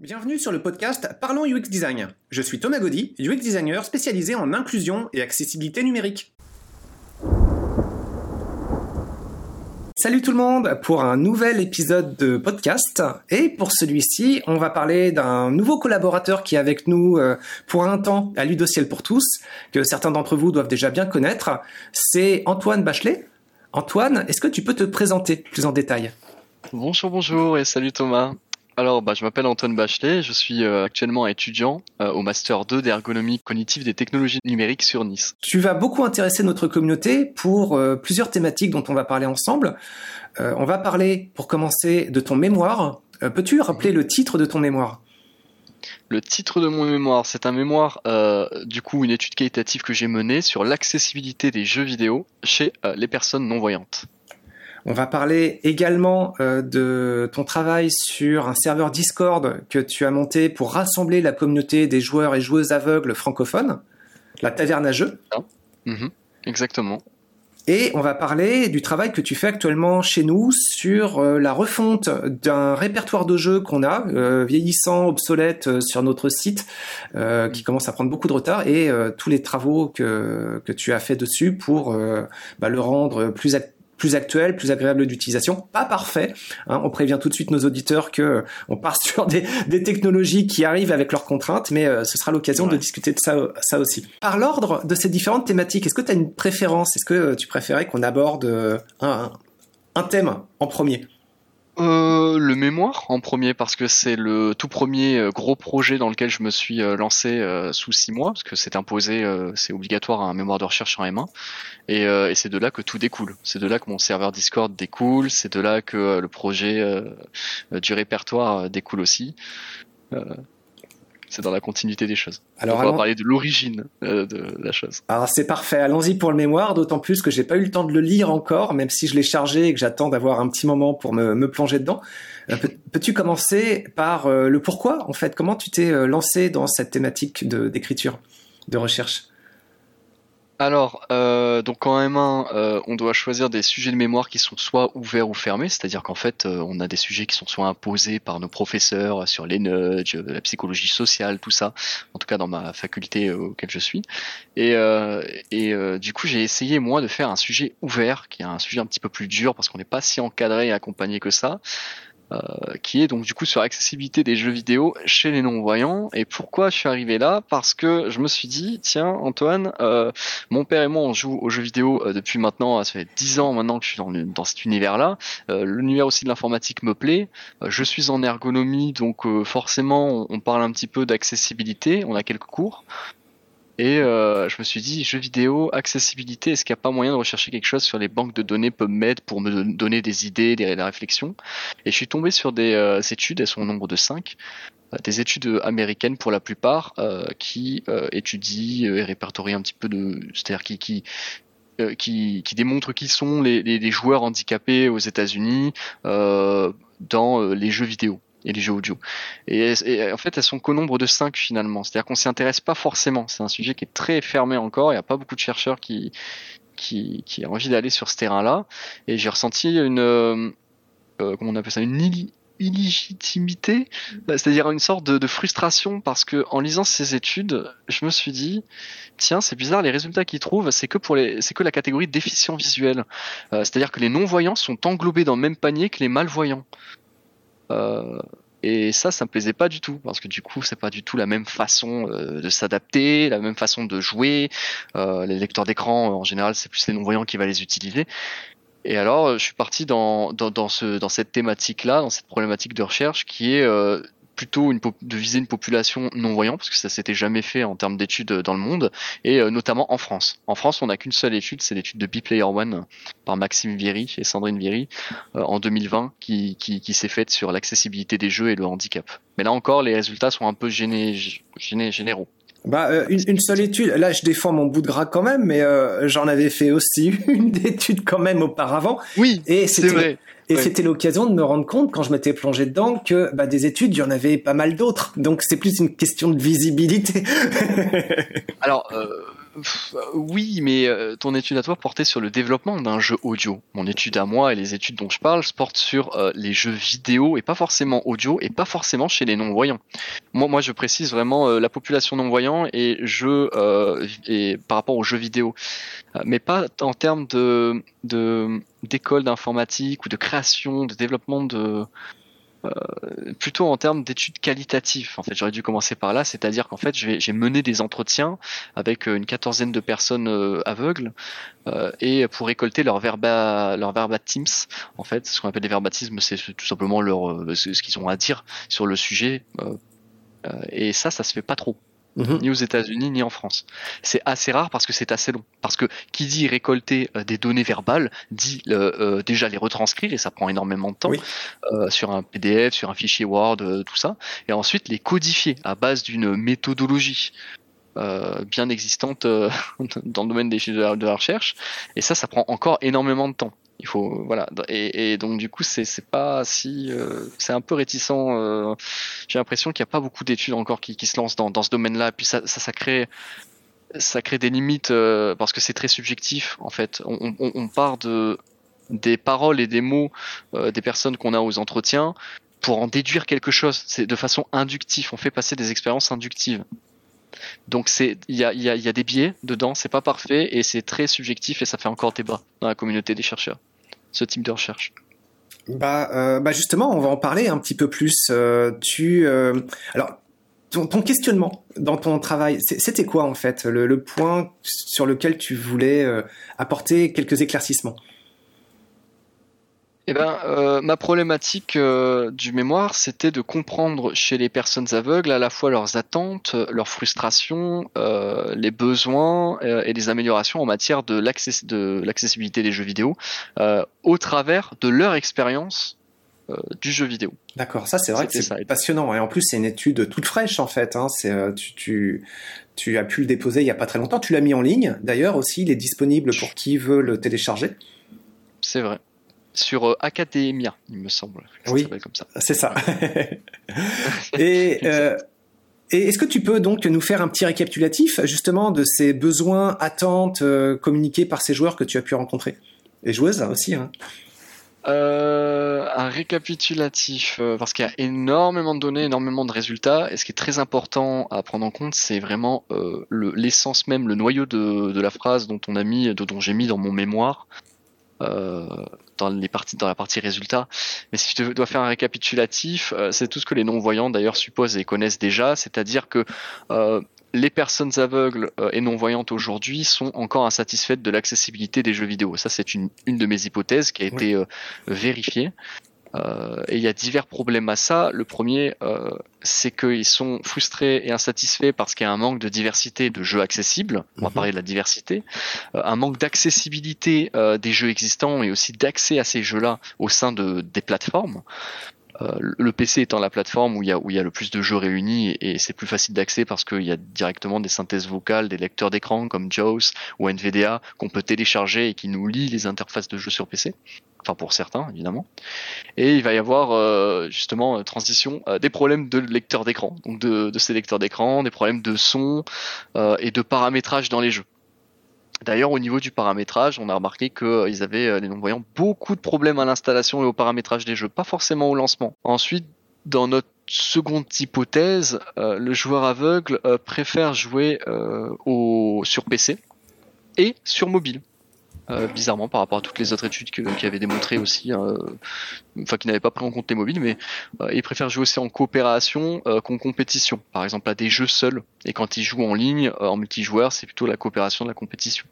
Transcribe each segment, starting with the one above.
Bienvenue sur le podcast Parlons UX Design. Je suis Thomas Gaudy, UX designer spécialisé en inclusion et accessibilité numérique. Salut tout le monde pour un nouvel épisode de podcast. Et pour celui-ci, on va parler d'un nouveau collaborateur qui est avec nous euh, pour un temps à Ludociel pour tous, que certains d'entre vous doivent déjà bien connaître. C'est Antoine Bachelet. Antoine, est-ce que tu peux te présenter plus en détail? Bonjour, bonjour et salut Thomas. Alors, bah, je m'appelle Antoine Bachelet, je suis euh, actuellement étudiant euh, au Master 2 d'ergonomie cognitive des technologies numériques sur Nice. Tu vas beaucoup intéresser notre communauté pour euh, plusieurs thématiques dont on va parler ensemble. on va parler, pour commencer, de ton mémoire. Peux-tu rappeler le titre de ton mémoire? Le titre de mon mémoire, c'est un mémoire, du coup, une étude qualitative que j'ai menée sur l'accessibilité des jeux vidéo chez les personnes non-voyantes. On va parler également euh, de ton travail sur un serveur Discord que tu as monté pour rassembler la communauté des joueurs et joueuses aveugles francophones, la taverne à jeux. Ah. Mhm. exactement. Et on va parler du travail que tu fais actuellement chez nous sur euh, la refonte d'un répertoire de jeux qu'on a, euh, vieillissant, obsolète sur notre site, qui commence à prendre beaucoup de retard, et tous les travaux que, que tu as fait dessus pour bah, le rendre plus plus actuel, plus agréable d'utilisation. Pas parfait. Hein. on prévient tout de suite nos auditeurs que euh, on part sur des, technologies qui arrivent avec leurs contraintes, mais euh, ce sera l'occasion de discuter de ça, ça aussi. Par l'ordre de ces différentes thématiques, est-ce que tu as une préférence? Est-ce que euh, tu préférais qu'on aborde un thème en premier? Euh, le mémoire en premier parce que c'est le tout premier euh, gros projet dans lequel je me suis euh, lancé sous six mois parce que c'est imposé, c'est obligatoire un mémoire de recherche en M1 et, et c'est de là que tout découle. C'est de là que mon serveur Discord découle, c'est de là que le projet du répertoire découle aussi c'est dans la continuité des choses. Alors, on va parler de l'origine euh, de la chose. Alors c'est parfait, allons-y pour le mémoire, d'autant plus que j'ai pas eu le temps de le lire encore, même si je l'ai chargé et que j'attends d'avoir un petit moment pour me, me plonger dedans. Euh, peux-tu commencer par euh, le pourquoi, en fait? Comment tu t'es lancé dans cette thématique d'écriture, de recherche? Alors, euh, donc en M1, euh, on doit choisir des sujets de mémoire qui sont soit ouverts ou fermés, c'est-à-dire qu'en fait, euh, on a des sujets qui sont soit imposés par nos professeurs sur les nudges, la psychologie sociale, tout ça, en tout cas dans ma faculté auquel je suis. Et, et du coup, j'ai essayé moi de faire un sujet ouvert, qui est un sujet un petit peu plus dur parce qu'on n'est pas si encadré et accompagné que ça. Euh, qui est donc du coup sur l'accessibilité des jeux vidéo chez les non-voyants. Et pourquoi je suis arrivé là? Parce que je me suis dit, tiens Antoine, euh, mon père et moi on joue aux jeux vidéo euh, depuis maintenant, ça fait 10 ans maintenant que je suis dans, dans cet univers-là. L'univers aussi de l'informatique me plaît. je suis en ergonomie, donc forcément on parle un petit peu d'accessibilité, on a quelques cours. Et euh, je me suis dit, jeux vidéo, accessibilité, est-ce qu'il n'y a pas moyen de rechercher quelque chose sur les banques de données PubMed pour me donner des idées, des, réflexions Et je suis tombé sur des euh, études, elles sont au nombre de 5, euh, des études américaines pour la plupart, qui étudient et répertorient un petit peu de... C'est-à-dire qui, qui qui, qui, démontrent qui sont les, joueurs handicapés aux États-Unis dans les jeux vidéo et les jeux audio. Et, en fait, elles sont qu'au nombre de 5 finalement. C'est-à-dire qu'on s'y intéresse pas forcément. C'est un sujet qui est très fermé encore. Il n'y a pas beaucoup de chercheurs qui, qui, qui ont envie d'aller sur ce terrain-là. Et j'ai ressenti une, euh, euh comment on appelle ça, une illégitimité, bah, c'est-à-dire une sorte de, frustration parce que en lisant ces études, je me suis dit tiens c'est bizarre les résultats qu'ils trouvent c'est que pour les c'est que la catégorie déficient visuel, euh, c'est-à-dire que les non voyants sont englobés dans le même panier que les malvoyants. Euh, et ça, ça me plaisait pas du tout parce que du coup, c'est pas du tout la même façon euh, de s'adapter, la même façon de jouer. Euh, les lecteurs d'écran, en général, c'est plus les non-voyants qui va les utiliser. Et alors, je suis parti dans, dans, dans, ce, dans cette thématique-là, dans cette problématique de recherche qui est plutôt une de viser une population non voyante parce que ça s'était jamais fait en termes d'études dans le monde et euh, notamment en France. En France, on n'a qu'une seule étude, c'est l'étude de Player One par Maxime Viry et Sandrine Viry euh, en 2020 qui, qui, qui s'est faite sur l'accessibilité des jeux et le handicap. Mais là encore, les résultats sont un peu géné, généraux. Bah, euh, une, une, seule étude. Là, je défends mon bout de gras quand même, mais j'en avais fait aussi une d'étude quand même auparavant. Oui, et c'est vrai. Et c'était l'occasion de me rendre compte, quand je m'étais plongé dedans, que bah, des études, il y en avait pas mal d'autres. Donc c'est plus une question de visibilité. Alors, euh, oui, mais euh, ton étude à toi portait sur le développement d'un jeu audio. Mon étude à moi et les études dont je parle portent sur euh, les jeux vidéo et pas forcément audio et pas forcément chez les non-voyants. Moi, je précise vraiment la population non-voyant et jeux et par rapport aux jeux vidéo, mais pas en termes de d'école d'informatique ou de création, de développement de euh, plutôt en termes d'études qualitatives. En fait, j'aurais dû commencer par là, c'est-à-dire qu'en fait, j'ai mené des entretiens avec euh, une quatorzaine de personnes euh, aveugles et pour récolter leur verba, leur teams. En fait, ce qu'on appelle des verbatismes, c'est tout simplement leur ce qu'ils ont à dire sur le sujet. et ça, ça se fait pas trop. Mhm. ni aux États-Unis ni en France. C'est assez rare parce que c'est assez long. Parce que qui dit récolter euh, des données verbales dit euh, euh, déjà les retranscrire et ça prend énormément de temps sur un PDF, sur un fichier Word, tout ça, et ensuite les codifier à base d'une méthodologie. bien existante dans le domaine des, de la recherche et ça ça prend encore énormément de temps il faut voilà et, donc du coup c'est pas si euh, c'est un peu réticent. Euh, j'ai l'impression qu'il n'y a pas beaucoup d'études encore qui, qui se lancent dans, dans ce domaine-là. Puis ça, ça, ça crée ça crée des limites euh, parce que c'est très subjectif en fait. On, part de des paroles et des mots des personnes qu'on a aux entretiens pour en déduire quelque chose. C'est de façon inductive. On fait passer des expériences inductives. Donc c'est il y a, y, a, y a des biais dedans, c'est pas parfait et c'est très subjectif et ça fait encore débat dans la communauté des chercheurs ce type de recherche bah, euh, bah justement, on va en parler un petit peu plus. Euh, tu, euh, alors, ton, questionnement dans ton travail, c'était quoi en fait le, point sur lequel tu voulais apporter quelques éclaircissements? Eh ben, euh, ma problématique euh, du mémoire, c'était de comprendre chez les personnes aveugles à la fois leurs attentes, leurs frustrations, euh, les besoins et les améliorations en matière de l'accessibilité des jeux vidéo au travers de leur expérience du jeu vidéo. D'accord, ça c'est vrai que c'est passionnant et en plus c'est une étude toute fraîche en fait. Hein. C'est tu, tu, tu as pu le déposer il y a pas très longtemps. Tu l'as mis en ligne d'ailleurs aussi. Il est disponible pour qui veut le télécharger. C'est vrai sur euh, Academia, il me semble. oui, c'est ça. et euh, et est-ce que tu peux donc nous faire un petit récapitulatif justement de ces besoins, attentes euh, communiqués par ces joueurs que tu as pu rencontrer? Et joueuses aussi hein. Un récapitulatif, parce qu'il y a énormément de données, énormément de résultats, et ce qui est très important à prendre en compte, c'est vraiment l'essence même, le noyau de, de, la phrase dont on a mis, dont j'ai mis dans mon mémoire, euh, dans les parties dans la partie résultats. Mais si je dois faire un récapitulatif, euh, c'est tout ce que les non-voyants d'ailleurs supposent et connaissent déjà, c'est-à-dire que euh, les personnes aveugles et non-voyantes aujourd'hui sont encore insatisfaites de l'accessibilité des jeux vidéo. Ça, c'est une, une de mes hypothèses qui a été vérifiée. Euh, et il y a divers problèmes à ça. Le premier, euh, c'est qu'ils sont frustrés et insatisfaits parce qu'il y a un manque de diversité de jeux accessibles. On va mhm. parler de la diversité. Euh, un manque d'accessibilité euh, des jeux existants et aussi d'accès à ces jeux-là au sein de, des plateformes. Euh, le PC étant la plateforme où il y a, le plus de jeux réunis et, c'est plus facile d'accès parce qu'il y a directement des synthèses vocales, des lecteurs d'écran comme JAWS ou NVDA qu'on peut télécharger et qui nous lit les interfaces de jeux sur PC. Enfin pour certains évidemment. Et il va y avoir euh, justement euh, transition des problèmes de lecteurs d'écran, donc de, ces lecteurs d'écran, des problèmes de son et de paramétrage dans les jeux. D'ailleurs, au niveau du paramétrage, on a remarqué qu'ils euh, avaient, euh, les non-voyants, beaucoup de problèmes à l'installation et au paramétrage des jeux, pas forcément au lancement. Ensuite, dans notre seconde hypothèse, euh, le joueur aveugle préfère jouer au, sur PC et sur mobile. Euh, bizarrement par rapport à toutes les autres études qui avaient démontré aussi, euh, enfin qui n'avaient pas pris en compte les mobiles, mais euh, ils préfèrent jouer aussi en coopération qu'en compétition. Par exemple à des jeux seuls, et quand ils jouent en ligne, en multijoueur, c'est plutôt la coopération de la compétition.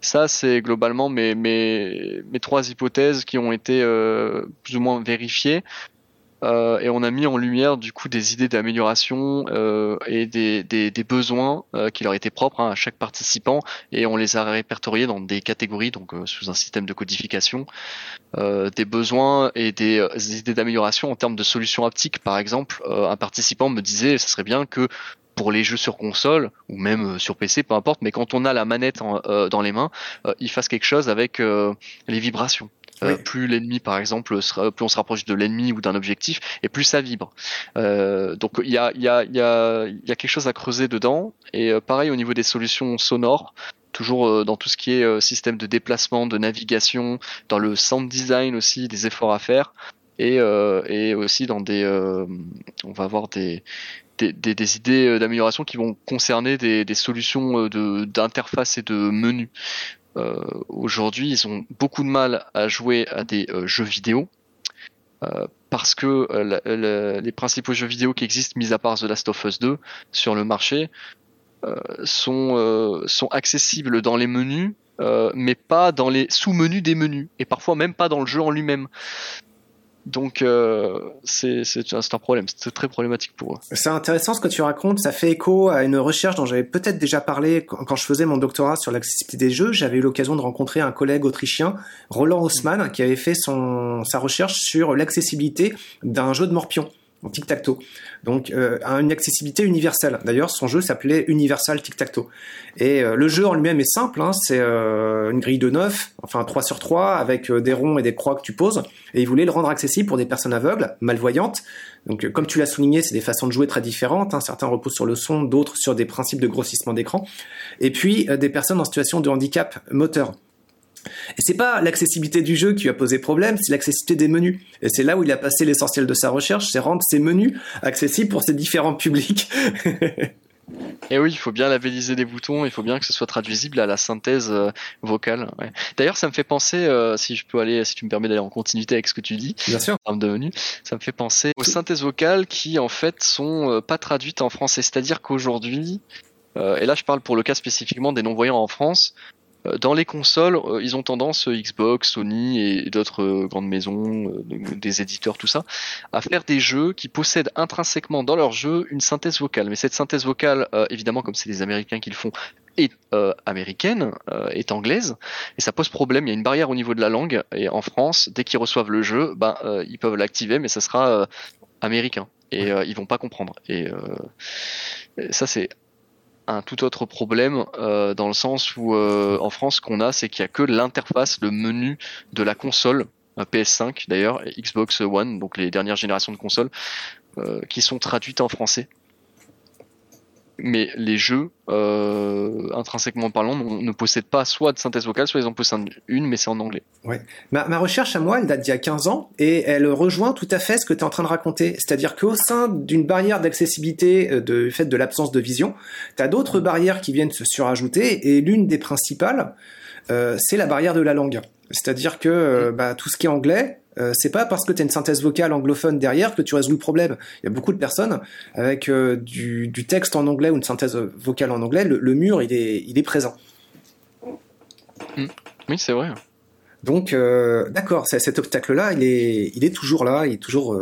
Ça, c'est globalement mes, mes, mes trois hypothèses qui ont été plus ou moins vérifiées. Euh, et on a mis en lumière du coup des idées d'amélioration euh, et des, des, besoins euh, qui leur étaient propres hein, à chaque participant et on les a répertoriés dans des catégories donc sous un système de codification. Des besoins et des, idées d'amélioration en termes de solutions optiques par exemple un participant me disait ce serait bien que pour les jeux sur console ou même sur PC, peu importe, mais quand on a la manette dans les mains, il fasse quelque chose avec les vibrations plus l'ennemi, par exemple, plus on se rapproche de l'ennemi ou d'un objectif, et plus ça vibre. donc il y a, y, a, y, a, y a quelque chose à creuser dedans. Et pareil au niveau des solutions sonores, toujours dans tout ce qui est système de déplacement, de navigation, dans le sound design aussi, des efforts à faire et, euh, et aussi dans des, euh, on va avoir des, des, des, idées euh, d'amélioration qui vont concerner des, des solutions de d'interface et de menu. Euh, Aujourd'hui, ils ont beaucoup de mal à jouer à des jeux vidéo parce que les principaux jeux vidéo qui existent, mis à part The Last of Us 2, sur le marché, sont accessibles dans les menus, mais pas dans les sous-menus des menus, et parfois même pas dans le jeu en lui-même. Donc euh, c'est un problème, c'est très problématique pour eux. C'est intéressant ce que tu racontes, ça fait écho à une recherche dont j'avais peut-être déjà parlé quand je faisais mon doctorat sur l'accessibilité des jeux. J'avais eu l'occasion de rencontrer un collègue autrichien, Roland Haussmann, qui avait fait son, sa recherche sur l'accessibilité d'un jeu de morpion tic-tac-toe. Donc euh, une accessibilité universelle. D'ailleurs, son jeu s'appelait Universal Tic-Tac-Toe. Et euh, le jeu en lui-même est simple, hein, c'est euh, une grille de 9, enfin 3 sur 3, avec euh, des ronds et des croix que tu poses. Et il voulait le rendre accessible pour des personnes aveugles, malvoyantes. Donc comme tu l'as souligné, c'est des façons de jouer très différentes. Hein. Certains reposent sur le son, d'autres sur des principes de grossissement d'écran. Et puis des personnes en situation de handicap moteur. Et c'est pas l'accessibilité du jeu qui lui a posé problème, c'est l'accessibilité des menus. Et c'est là où il a passé l'essentiel de sa recherche, c'est rendre ses menus accessibles pour ses différents publics. Et oui, il faut bien labelliser des boutons, il faut bien que ce soit traduisible à la synthèse euh, vocale. D'ailleurs, ça me fait penser, euh, si je peux aller, si tu me permets d'aller en continuité avec ce que tu dis, bien sûr. en termes de menu, ça me fait penser aux synthèses vocales qui en fait sont euh, pas traduites en français. C'est-à-dire qu'aujourd'hui, et là je parle pour le cas spécifiquement des non-voyants en France, dans les consoles, euh, ils ont tendance, euh, Xbox, Sony et d'autres grandes maisons, des éditeurs, tout ça, à faire des jeux qui possèdent intrinsèquement dans leur jeu une synthèse vocale. Mais cette synthèse vocale, évidemment, comme c'est les Américains qui le font, est américaine, est anglaise, et ça pose problème. Il y a une barrière au niveau de la langue, et en France, dès qu'ils reçoivent le jeu, ben, ils peuvent l'activer, mais ça sera américain, et ils vont pas comprendre. Et ça, c'est un tout autre problème euh, dans le sens où euh, en France, ce qu'on a, c'est qu'il y a que l'interface, le menu de la console, PS5 d'ailleurs, Xbox One, donc les dernières générations de consoles, euh, qui sont traduites en français mais les jeux, euh, intrinsèquement parlant, ne possèdent pas soit de synthèse vocale, soit ils en possèdent une, mais c'est en anglais. Ouais. Ma, ma, recherche à moi, elle date d'il y a 15 ans, et elle rejoint tout à fait ce que tu es en train de raconter. C'est-à-dire qu'au sein d'une barrière d'accessibilité euh, du fait de l'absence de vision, tu as d'autres barrières qui viennent se surajouter, et l'une des principales, euh, c'est la barrière de la langue. C'est-à-dire que euh, mm. bah, tout ce qui est anglais, euh, c'est pas parce que tu as une synthèse vocale anglophone derrière que tu résous le problème. Il y a beaucoup de personnes avec euh, du, texte en anglais ou une synthèse vocale en anglais, le, mur il est, il est présent. Mm. Oui, c'est vrai. Donc, d'accord, cet obstacle-là, il est, il est toujours là, il est toujours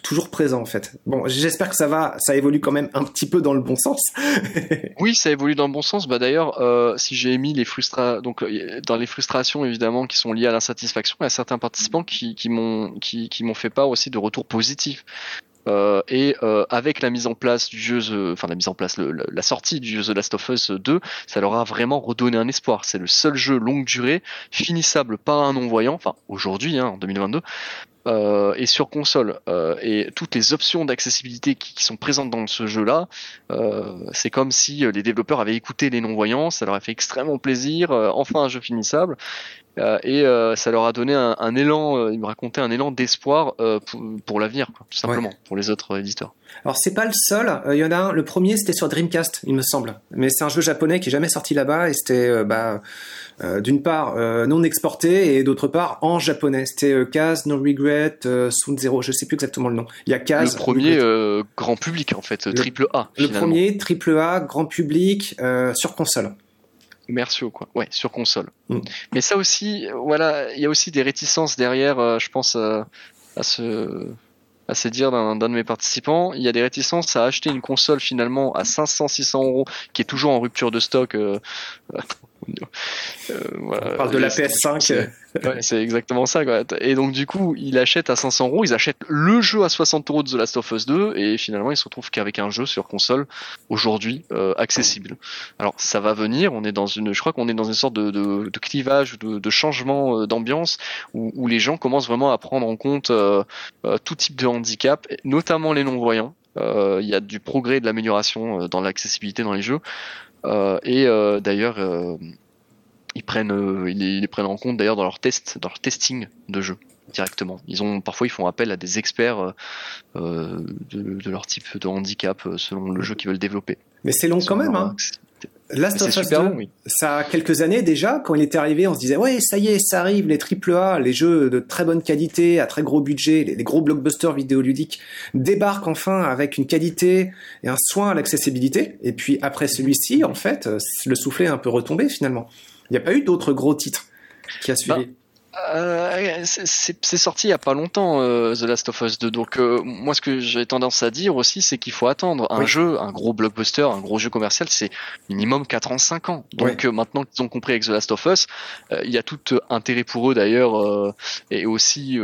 toujours présent en fait. Bon, j'espère que ça va, ça évolue quand même un petit peu dans le bon sens. oui, ça évolue dans le bon sens. Bah d'ailleurs, euh, si j'ai mis les frustra donc euh, dans les frustrations évidemment qui sont liées à l'insatisfaction, il y a certains participants qui, m'ont qui, m'ont fait part aussi de retours positifs. Euh, et avec la mise en place du jeu, enfin la mise en place, la sortie du jeu The Last of Us 2, ça leur a vraiment redonné un espoir. C'est le seul jeu longue durée, finissable par un non-voyant, enfin aujourd'hui, hein, en 2022, euh, et sur console euh, et toutes les options d'accessibilité qui, qui, sont présentes dans ce jeu-là, euh, c'est comme si les développeurs avaient écouté les non-voyants, ça leur a fait extrêmement plaisir, enfin un jeu finissable, et ça leur a donné un, un élan, il me racontait un élan d'espoir pour, pour l'avenir, tout simplement, pour les autres éditeurs. Alors c'est pas le seul, il y en a un, le premier c'était sur Dreamcast, il me semble, mais c'est un jeu japonais qui est jamais sorti là-bas et c'était bah d'une part non exporté et d'autre part en japonais. C'était Kaz, No Regret, Soon Zero, je sais plus exactement le nom. Il y a Kaz. Le premier grand public en fait, triple A. Le premier triple A grand public sur console commerciaux quoi ouais sur console mm. mais ça aussi voilà il y a aussi des réticences derrière je pense à ce à se dire d'un de mes participants il y a des réticences à acheter une console finalement à 500 600 euros qui est toujours en rupture de stock On parle de la PS5. c'est exactement ça. Quoi. Et donc du coup, il achète à 500 euros, ils achètent le jeu à 60 euros de The Last of Us 2, et finalement, ils se retrouvent qu'avec un jeu sur console aujourd'hui accessible. Alors ça va venir. On est dans une, je crois qu'on est dans une sorte de, de, de clivage, de, de changement d'ambiance où, où, les gens commencent vraiment à prendre en compte tout type de handicap, notamment les non-voyants. Euh, il y a du progrès et de l'amélioration euh, dans l'accessibilité dans les jeux. Euh, et d'ailleurs, ils prennent, ils les prennent en compte d'ailleurs dans leur test, dans leur testing de jeux directement. Ils ont parfois ils font appel à des experts de, de, leur type de handicap selon le jeu qu'ils veulent développer. Mais c'est long quand même. Hein. Last of Us 2, ça a quelques années déjà, quand il était arrivé, on se disait ouais, ça y est, ça arrive, les AAA, les jeux de très bonne qualité, à très gros budget, les, gros blockbusters vidéoludiques débarquent enfin avec une qualité et un soin à l'accessibilité. Et puis après celui-ci, en fait, le soufflet est un peu retombé finalement. Il n'y a pas eu d'autres gros titres qui a suivi. Bah, euh, c'est sorti il y a pas longtemps euh, The Last of Us 2 donc euh, moi ce que j'ai tendance à dire aussi c'est qu'il faut attendre. Un jeu un gros blockbuster un gros jeu commercial c'est minimum 4 ans 5 ans. Donc maintenant qu'ils ont compris avec The Last of Us il y a tout intérêt pour eux d'ailleurs et aussi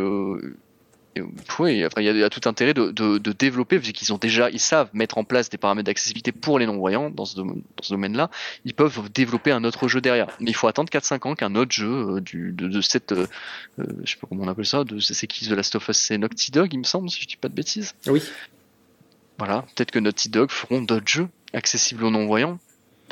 oui, après, il y, a tout intérêt de, de, de développer, vu qu'ils ont déjà, ils savent mettre en place des paramètres d'accessibilité pour les non-voyants dans ce, domaine, dans ce domaine-là. Ils peuvent développer un autre jeu derrière. Mais il faut attendre 4-5 ans qu'un autre jeu euh, du, de, de cette, euh, euh, je sais pas comment on appelle ça, de, c'est qui The Last of Us, c'est Naughty Dog, il me semble, si je dis pas de bêtises. Oui. Voilà, peut-être que Naughty Dog feront d'autres jeux accessibles aux non-voyants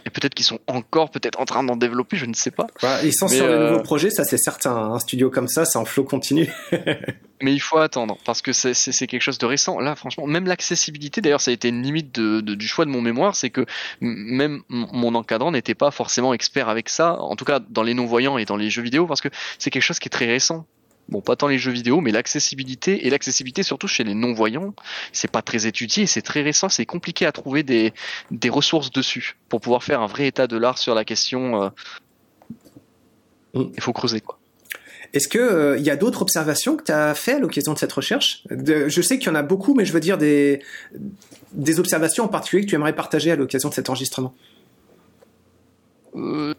et peut-être qu'ils sont encore peut-être en train d'en développer, je ne sais pas. Bah, ils sont sur de nouveaux projets, ça c'est certain. Un studio comme ça, c'est en flot continu. mais il faut attendre parce que c'est quelque chose de récent. Là, franchement, même l'accessibilité, d'ailleurs, ça a été une limite de, du choix de mon mémoire, c'est que même mon encadrant n'était pas forcément expert avec ça, en tout cas dans les non-voyants et dans les jeux vidéo, parce que c'est quelque chose qui est très récent bon pas tant les jeux vidéo mais l'accessibilité et l'accessibilité surtout chez les non voyants c'est pas très étudié c'est très récent c'est compliqué à trouver des, des ressources dessus pour pouvoir faire un vrai état de l'art sur la question euh, mm. il faut creuser quoi est-ce que il euh, y a d'autres observations que tu as fait à l'occasion de cette recherche? Je sais qu'il y en a beaucoup, mais je veux dire des, des observations en particulier que tu aimerais partager à l'occasion de cet enregistrement. Euh,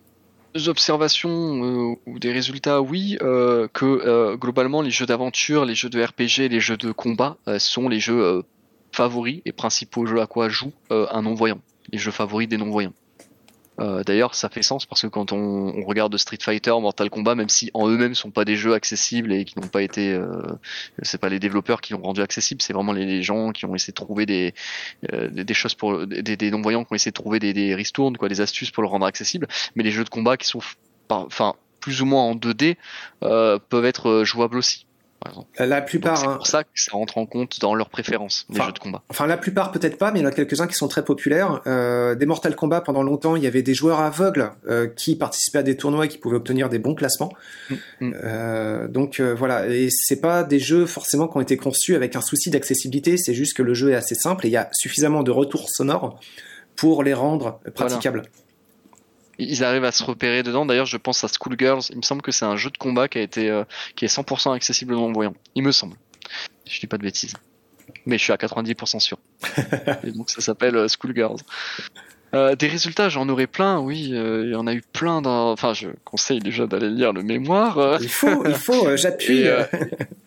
observations euh, ou des résultats, oui, euh, que euh, globalement les jeux d'aventure, les jeux de RPG, les jeux de combat sont les jeux favoris et principaux jeux à quoi joue un non-voyant, les jeux favoris des non-voyants. Euh, d'ailleurs, ça fait sens parce que quand on, regarde Street Fighter, Mortal Kombat, même si en eux-mêmes sont pas des jeux accessibles et qui n'ont pas été, euh, c'est pas les développeurs qui l'ont rendu accessible, c'est vraiment les, gens qui ont essayé de trouver des euh, des choses pour des, non-voyants qui ont essayé de trouver des, des ristournes, quoi, des astuces pour le rendre accessible. Mais les jeux de combat qui sont, enfin, plus ou moins en 2D peuvent être jouables aussi. La plupart. C'est hein. pour ça que ça rentre en compte dans leurs préférences, les jeux de combat. Enfin, la plupart peut-être pas, mais il y en a quelques-uns qui sont très populaires. Euh, des Mortal Kombat, pendant longtemps, il y avait des joueurs aveugles euh, qui participaient à des tournois et qui pouvaient obtenir des bons classements. Mm, mm. Euh, donc euh, voilà, et c'est pas des jeux forcément qui ont été conçus avec un souci d'accessibilité. C'est juste que le jeu est assez simple et il y a suffisamment de retours sonores pour les rendre praticables ils arrivent à se repérer dedans. D'ailleurs, je pense à Schoolgirls. Il me semble que c'est un jeu de combat qui a été euh, qui est 100% accessible aux non-voyants. Il me semble. Je dis pas de bêtises. Mais je suis à 90% sûr. Et donc ça s'appelle euh, Schoolgirls. Euh, des résultats, j'en aurais plein, oui, il y en a eu plein dans... Enfin, je conseille déjà d'aller lire le mémoire. Il faut, il faut, j'appuie.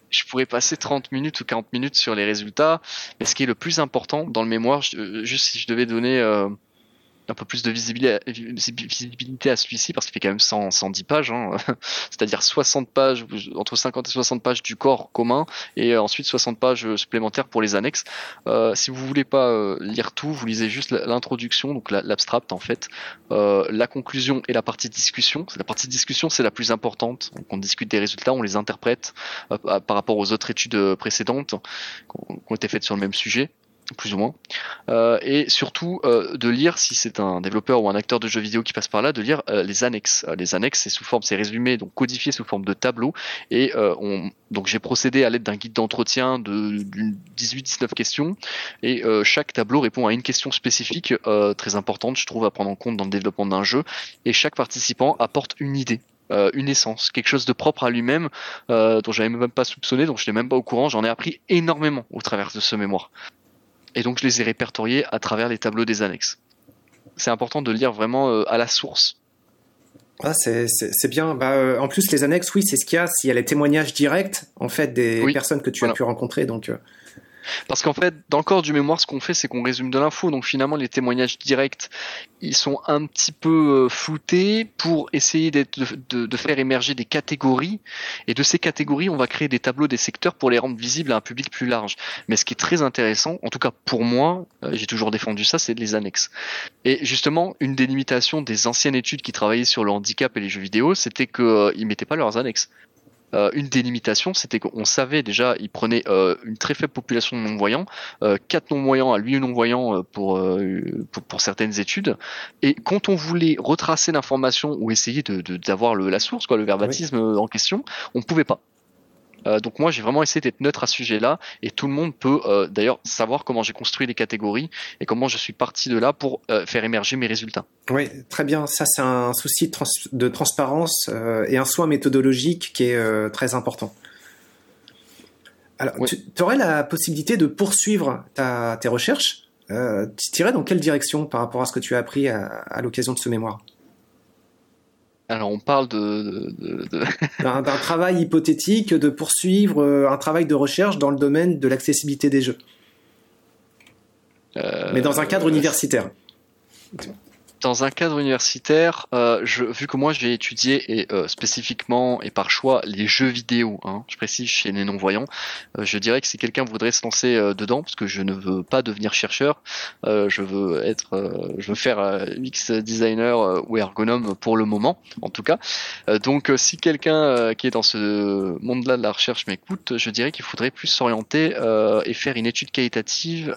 je pourrais passer 30 minutes ou 40 minutes sur les résultats, mais ce qui est le plus important dans le mémoire, juste si je devais donner un peu plus de visibilité, à celui-ci parce qu'il fait quand même 100, 110 pages, hein. c'est-à-dire 60 pages, entre 50 et 60 pages du corps commun et ensuite 60 pages supplémentaires pour les annexes. Euh, si vous voulez pas euh, lire tout, vous lisez juste l'introduction, donc l'abstract en fait, euh, la conclusion et la partie discussion. La partie discussion c'est la plus importante. Donc on discute des résultats, on les interprète par rapport aux autres études précédentes qui ont été faites sur le même sujet plus ou moins, euh, et surtout euh, de lire, si c'est un développeur ou un acteur de jeux vidéo qui passe par là, de lire euh, les annexes. les annexes, c'est sous forme, c'est résumé, donc codifié sous forme de tableau, et on, donc j'ai procédé à l'aide d'un guide d'entretien de 18-19 questions, et chaque tableau répond à une question spécifique très importante, je trouve, à prendre en compte dans le développement d'un jeu, et chaque participant apporte une idée. une essence, quelque chose de propre à lui-même, dont j'avais même pas soupçonné, donc je n'étais même pas au courant. J'en ai appris énormément au travers de ce mémoire. Et donc je les ai répertoriés à travers les tableaux des annexes. C'est important de lire vraiment euh, à la source. Ah, c'est bien. Bah, euh, en plus, les annexes, oui, c'est ce qu'il y a. S'il y a les témoignages directs, en fait, des personnes que tu as pu rencontrer. Donc, euh, parce qu'en fait, dans le corps du mémoire, ce qu'on fait, c'est qu'on résume de l'info. Donc finalement, les témoignages directs, ils sont un petit peu euh, floutés pour essayer de, faire émerger des catégories. Et de ces catégories, on va créer des tableaux, des secteurs pour les rendre visibles à un public plus large. Mais ce qui est très intéressant, en tout cas pour moi, euh, j'ai toujours défendu ça, c'est les annexes. Et justement, une des limitations des anciennes études qui travaillaient sur le handicap et les jeux vidéo, c'était qu'ils euh, mettaient pas leurs annexes. Euh, une des limitations, c'était qu'on savait déjà, il prenait euh, une très faible population de non-voyants, euh, quatre non-voyants à lui non-voyants pour, pour, pour certaines études, et quand on voulait retracer l'information ou essayer de d'avoir la source, quoi, le verbatisme en question, on pouvait pas. Euh, donc moi j'ai vraiment essayé d'être neutre à ce sujet-là et tout le monde peut euh, d'ailleurs savoir comment j'ai construit les catégories et comment je suis parti de là pour euh, faire émerger mes résultats. Oui, très bien. Ça c'est un souci de, transparence et un soin méthodologique qui est très important. Alors, tu aurais la possibilité de poursuivre ta, tes recherches. tu tirais dans quelle direction par rapport à ce que tu as appris à l'occasion de ce mémoire? Alors on parle de, d'un, travail hypothétique de poursuivre euh, un travail de recherche dans le domaine de l'accessibilité des jeux, euh, mais dans un cadre universitaire dans un cadre universitaire, euh, je, vu que moi j'ai étudié et euh, spécifiquement et par choix les jeux vidéo, hein, je précise chez les non-voyants, euh, je dirais que si quelqu'un voudrait se lancer dedans, parce que je ne veux pas devenir chercheur, je veux être, je veux faire UX designer ou ergonome pour le moment, en tout cas. donc si quelqu'un qui est dans ce monde-là de la recherche m'écoute, je dirais qu'il faudrait plus s'orienter et faire une étude qualitative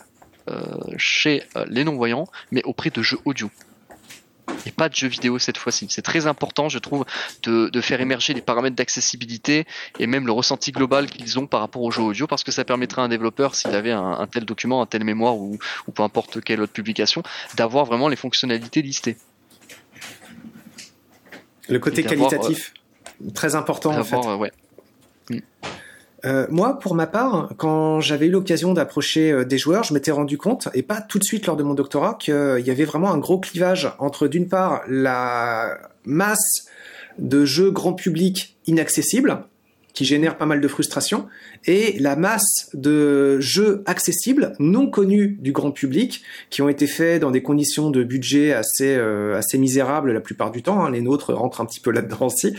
chez les non-voyants, mais auprès de jeux audio et pas de jeux vidéo cette fois-ci. C'est très important, je trouve, de, de faire émerger les paramètres d'accessibilité et même le ressenti global qu'ils ont par rapport aux jeux audio, parce que ça permettrait à un développeur, s'il avait un, tel document, un tel mémoire ou, ou peu importe quelle autre publication, d'avoir vraiment les fonctionnalités listées. Le côté qualitatif, très important en fait. Euh, ouais. Euh, moi, pour ma part, quand j'avais eu l'occasion d'approcher euh, des joueurs, je m'étais rendu compte, et pas tout de suite lors de mon doctorat, qu'il y avait vraiment un gros clivage entre, d'une part, la masse de jeux grand public inaccessibles, qui génèrent pas mal de frustration, et la masse de jeux accessibles, non connus du grand public, qui ont été faits dans des conditions de budget assez euh, assez misérables la plupart du temps. Hein. les nôtres rentrent un petit peu là-dedans aussi,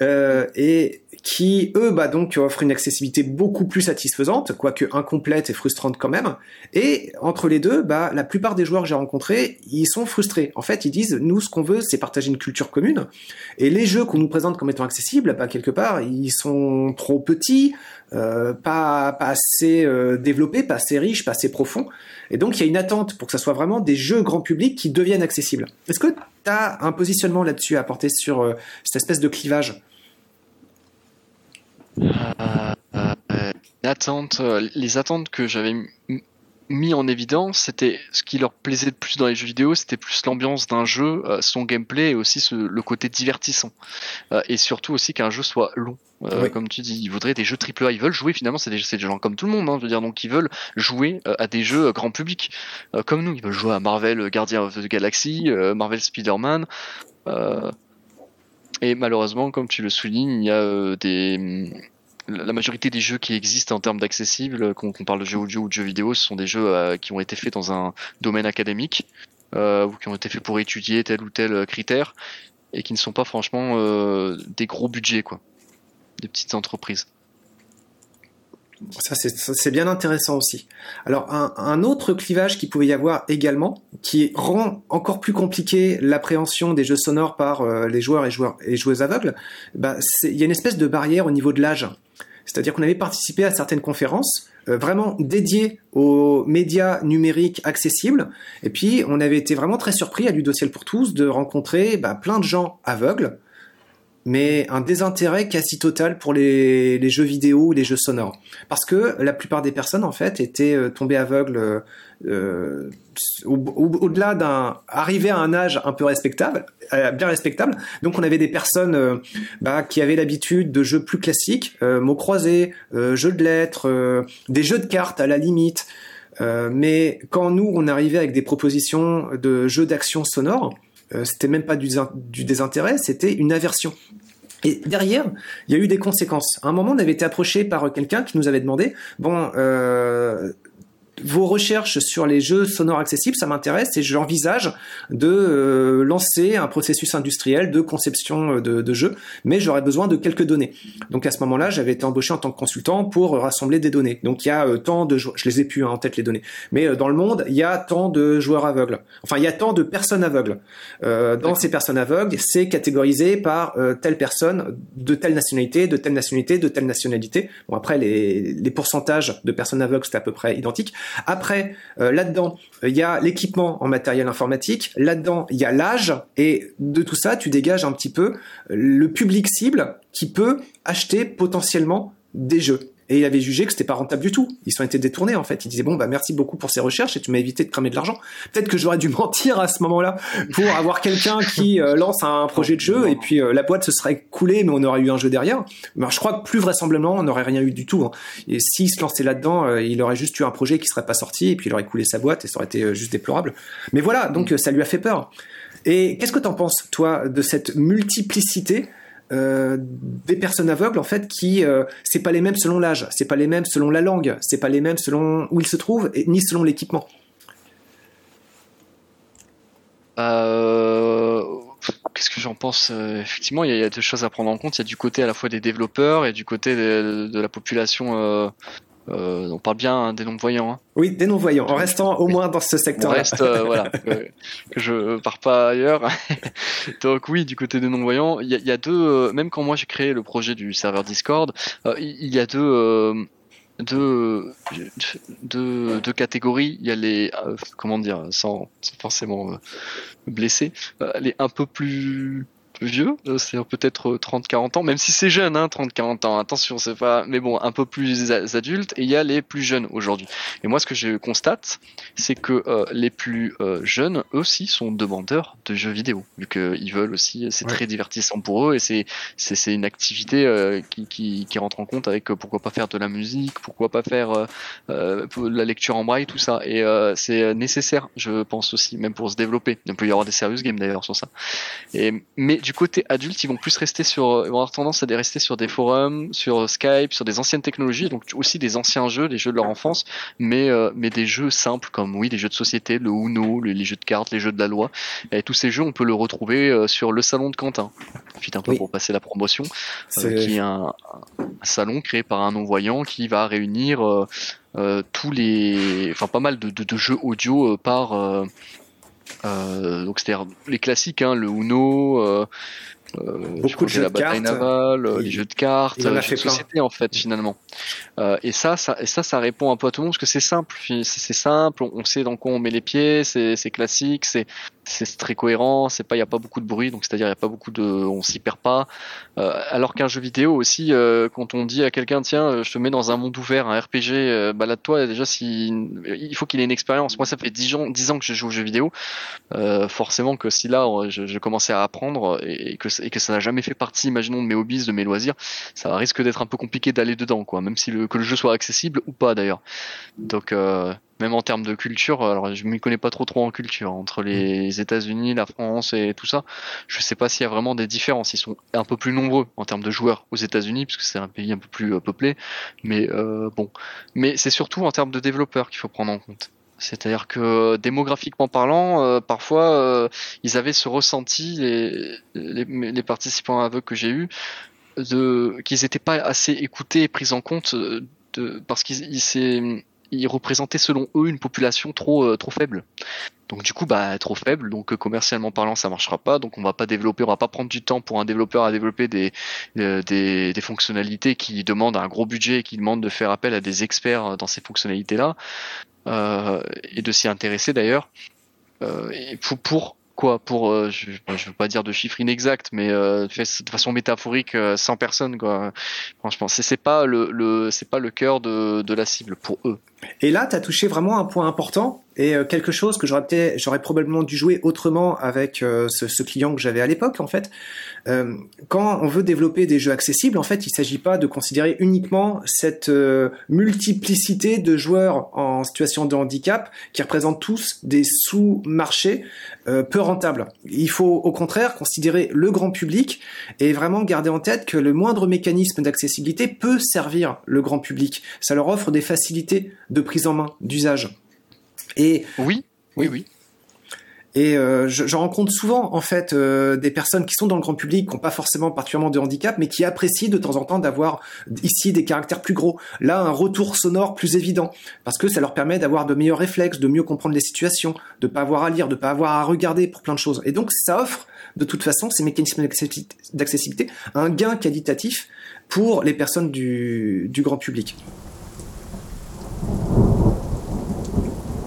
euh, et qui eux bah donc offrent une accessibilité beaucoup plus satisfaisante, quoique incomplète et frustrante quand même. Et entre les deux, bah la plupart des joueurs que j'ai rencontrés, ils sont frustrés. En fait, ils disent nous ce qu'on veut, c'est partager une culture commune. Et les jeux qu'on nous présente comme étant accessibles, bah quelque part, ils sont trop petits, euh, pas pas assez euh, développés, pas assez riches, pas assez profonds. Et donc il y a une attente pour que ça soit vraiment des jeux grand public qui deviennent accessibles. Est-ce que tu as un positionnement là-dessus à apporter sur euh, cette espèce de clivage? Attente, euh, les attentes que j'avais mis en évidence, c'était ce qui leur plaisait le plus dans les jeux vidéo, c'était plus l'ambiance d'un jeu, euh, son gameplay et aussi le côté divertissant. et surtout aussi qu'un jeu soit long. Comme tu dis, ils voudraient des jeux AAA, ils veulent jouer finalement, c'est des, des, gens comme tout le monde, hein, je veux dire, donc ils veulent jouer à des jeux grand public, comme nous, ils veulent jouer à Marvel Guardian of the Galaxy, Marvel Spider-Man. Et malheureusement, comme tu le soulignes, il y a euh, des la majorité des jeux qui existent en termes d'accessible, qu'on parle de jeux audio ou de jeux vidéo, ce sont des jeux euh, qui ont été faits dans un domaine académique euh, ou qui ont été faits pour étudier tel ou tel critère et qui ne sont pas franchement des gros budgets, quoi, des petites entreprises. Ça, c'est bien intéressant aussi. Alors, un, autre clivage qui pouvait y avoir également, qui rend encore plus compliqué l'appréhension des jeux sonores par euh, les joueurs et, joueurs joueuses aveugles, bah, il y a une espèce de barrière au niveau de l'âge. C'est-à-dire qu'on avait participé à certaines conférences euh, vraiment dédiées aux médias numériques accessibles, et puis on avait été vraiment très surpris à Ludociel pour tous de rencontrer bah, plein de gens aveugles, mais un désintérêt quasi total pour les, jeux vidéo ou les jeux sonores. Parce que la plupart des personnes, en fait, étaient euh, tombées aveugles euh, au-delà d'un... arrivé à un âge un peu respectable, euh, bien respectable. Donc on avait des personnes euh, bah, qui avaient l'habitude de jeux plus classiques, mots croisés, jeux de lettres, des jeux de cartes à la limite. mais quand nous, on arrivait avec des propositions de jeux d'action sonore, c'était même pas du, du désintérêt, c'était une aversion. Et derrière, il y a eu des conséquences. À un moment, on avait été approché par quelqu'un qui nous avait demandé, bon, euh, vos recherches sur les jeux sonores accessibles, ça m'intéresse et j'envisage de euh, lancer un processus industriel de conception euh, de, de jeux, mais j'aurais besoin de quelques données. Donc à ce moment-là, j'avais été embauché en tant que consultant pour rassembler des données. Donc il y a euh, tant de joueurs, je les ai plus hein, en tête les données, mais dans le monde, il y a tant de joueurs aveugles. Enfin, il y a tant de personnes aveugles. dans ces personnes aveugles, c'est catégorisé par telle personne de telle nationalité, de telle nationalité, de telle nationalité. Bon après les, les pourcentages de personnes aveugles c'est à peu près identique. Après, euh, là-dedans, il y a l'équipement en matériel informatique. Là-dedans, il y a l'âge. Et de tout ça, tu dégages un petit peu le public cible qui peut acheter potentiellement des jeux. Et il avait jugé que c'était pas rentable du tout. Ils ont été détournés en fait. Il disait bon bah merci beaucoup pour ces recherches et tu m'as évité de cramer de l'argent. Peut-être que j'aurais dû mentir à ce moment-là pour avoir quelqu'un qui euh, lance un projet de jeu et puis euh, la boîte se serait coulée mais on aurait eu un jeu derrière. Mais je crois que plus vraisemblablement on n'aurait rien eu du tout. Hein. Et s'il se lançait là-dedans, euh, il aurait juste eu un projet qui serait pas sorti et puis il aurait coulé sa boîte et ça aurait été juste déplorable. Mais voilà, donc ça lui a fait peur. Et qu'est-ce que t'en penses toi de cette multiplicité euh, des personnes aveugles en fait qui euh, c'est pas les mêmes selon l'âge, c'est pas les mêmes selon la langue, c'est pas les mêmes selon où ils se trouvent et, ni selon l'équipement. Euh, qu'est-ce que j'en pense Effectivement, il y, a deux choses à prendre en compte. Il y a du côté à la fois des développeurs et du côté de la population euh, on parle bien des non-voyants. Hein. Oui, des non-voyants, en restant au moins dans ce secteur. On reste, euh, voilà, que, je pars pas ailleurs. Donc oui, du côté des non-voyants, il y, a deux. Euh, même quand moi j'ai créé le projet du serveur Discord, il y a deux. Deux, deux, deux, catégories. Il y a les, comment dire, sans, sans forcément blesser, les un peu plus vieux, euh, c'est peut-être 30-40 euh, ans, même si c'est jeune, hein, 30-40 ans, attention, c'est pas, mais bon, un peu plus adultes, et il y a les plus jeunes aujourd'hui. Et moi, ce que je constate, c'est que euh, les plus jeunes, eux aussi, sont demandeurs de jeux vidéo, vu qu'ils veulent aussi, c'est très divertissant pour eux, et c'est, c'est, une activité qui, qui, qui, rentre en compte avec pourquoi pas faire de la musique, pourquoi pas faire la lecture en braille, tout ça, et c'est nécessaire, je pense aussi, même pour se développer. Il peut y avoir des serious games d'ailleurs sur ça. Et, mais du côté adulte, ils vont plus rester sur, ils vont avoir tendance à rester sur des forums, sur Skype, sur des anciennes technologies, donc aussi des anciens jeux, des jeux de leur enfance, mais euh, mais des jeux simples comme oui, des jeux de société, le Uno, les, jeux de cartes, les jeux de la loi. Et tous ces jeux, on peut le retrouver euh, sur le salon de Quentin. Vite un peu pour passer la promotion, euh, qui est un, salon créé par un non-voyant qui va réunir tous les, enfin pas mal de, de jeux audio par euh, donc c'est-à-dire les classiques, hein, le Uno, euh, euh, beaucoup de jeux la de bataille cartes, navale, les jeux de cartes, les jeux de société en fait finalement. Euh, et ça, ça, et ça, ça répond un peu à tout le monde parce que c'est simple, c'est simple, on sait dans quoi on met les pieds, c'est classique, c'est c'est très cohérent, c'est pas, il y a pas beaucoup de bruit, donc c'est-à-dire il y a pas beaucoup de, on s'y perd pas. Euh, alors qu'un jeu vidéo aussi, euh, quand on dit à quelqu'un tiens, euh, je te mets dans un monde ouvert, un RPG, euh, balade-toi. Déjà, si il faut qu'il ait une expérience. Moi, ça fait 10 ans, 10 ans que je joue aux jeux vidéo. Euh, forcément que si là, je, je commençais à apprendre et, que et que ça n'a jamais fait partie, imaginons, de mes hobbies, de mes loisirs, ça risque d'être un peu compliqué d'aller dedans, quoi. Même si le, que le jeu soit accessible ou pas d'ailleurs. Donc euh, même en termes de culture, alors je m'y connais pas trop trop en culture entre les États-Unis, la France et tout ça. Je sais pas s'il y a vraiment des différences. Ils sont un peu plus nombreux en termes de joueurs aux États-Unis puisque c'est un pays un peu plus euh, peuplé. Mais euh, bon, mais c'est surtout en termes de développeurs qu'il faut prendre en compte. C'est-à-dire que démographiquement parlant, euh, parfois ils avaient ce ressenti les, les, les participants aveugles que j'ai eu de qu'ils n'étaient pas assez écoutés et pris en compte de, parce qu'ils ils représentaient selon eux une population trop euh, trop faible. Donc du coup bah trop faible, donc euh, commercialement parlant ça marchera pas, donc on va pas développer, on va pas prendre du temps pour un développeur à développer des euh, des, fonctionnalités qui demandent un gros budget, qui demandent de faire appel à des experts dans ces fonctionnalités là et de s'y intéresser d'ailleurs. et pour, quoi? Pour euh, je, je veux pas dire de chiffres inexacts mais euh, de façon métaphorique 100 personnes quoi. Franchement c'est pas le, le c'est pas le cœur de, de la cible pour eux Et là, tu as touché vraiment un point important et euh, quelque chose que j'aurais j'aurais probablement dû jouer autrement avec euh, ce, client que j'avais à l'époque en fait. Euh, quand on veut développer des jeux accessibles, en fait, il s'agit pas de considérer uniquement cette multiplicité de joueurs en situation de handicap qui représentent tous des sous-marchés peu rentables. Il faut au contraire considérer le grand public et vraiment garder en tête que le moindre mécanisme d'accessibilité peut servir le grand public. Ça leur offre des facilités de prise en main, d'usage. Et oui, oui, oui. Et euh, je, rencontre souvent en fait euh, des personnes qui sont dans le grand public, qui n'ont pas forcément particulièrement de handicap, mais qui apprécient de temps en temps d'avoir ici des caractères plus gros. Là, un retour sonore plus évident, parce que ça leur permet d'avoir de meilleurs réflexes, de mieux comprendre les situations, de pas avoir à lire, de pas avoir à regarder pour plein de choses. Et donc, ça offre de toute façon ces mécanismes d'accessibilité un gain qualitatif pour les personnes du, du grand public.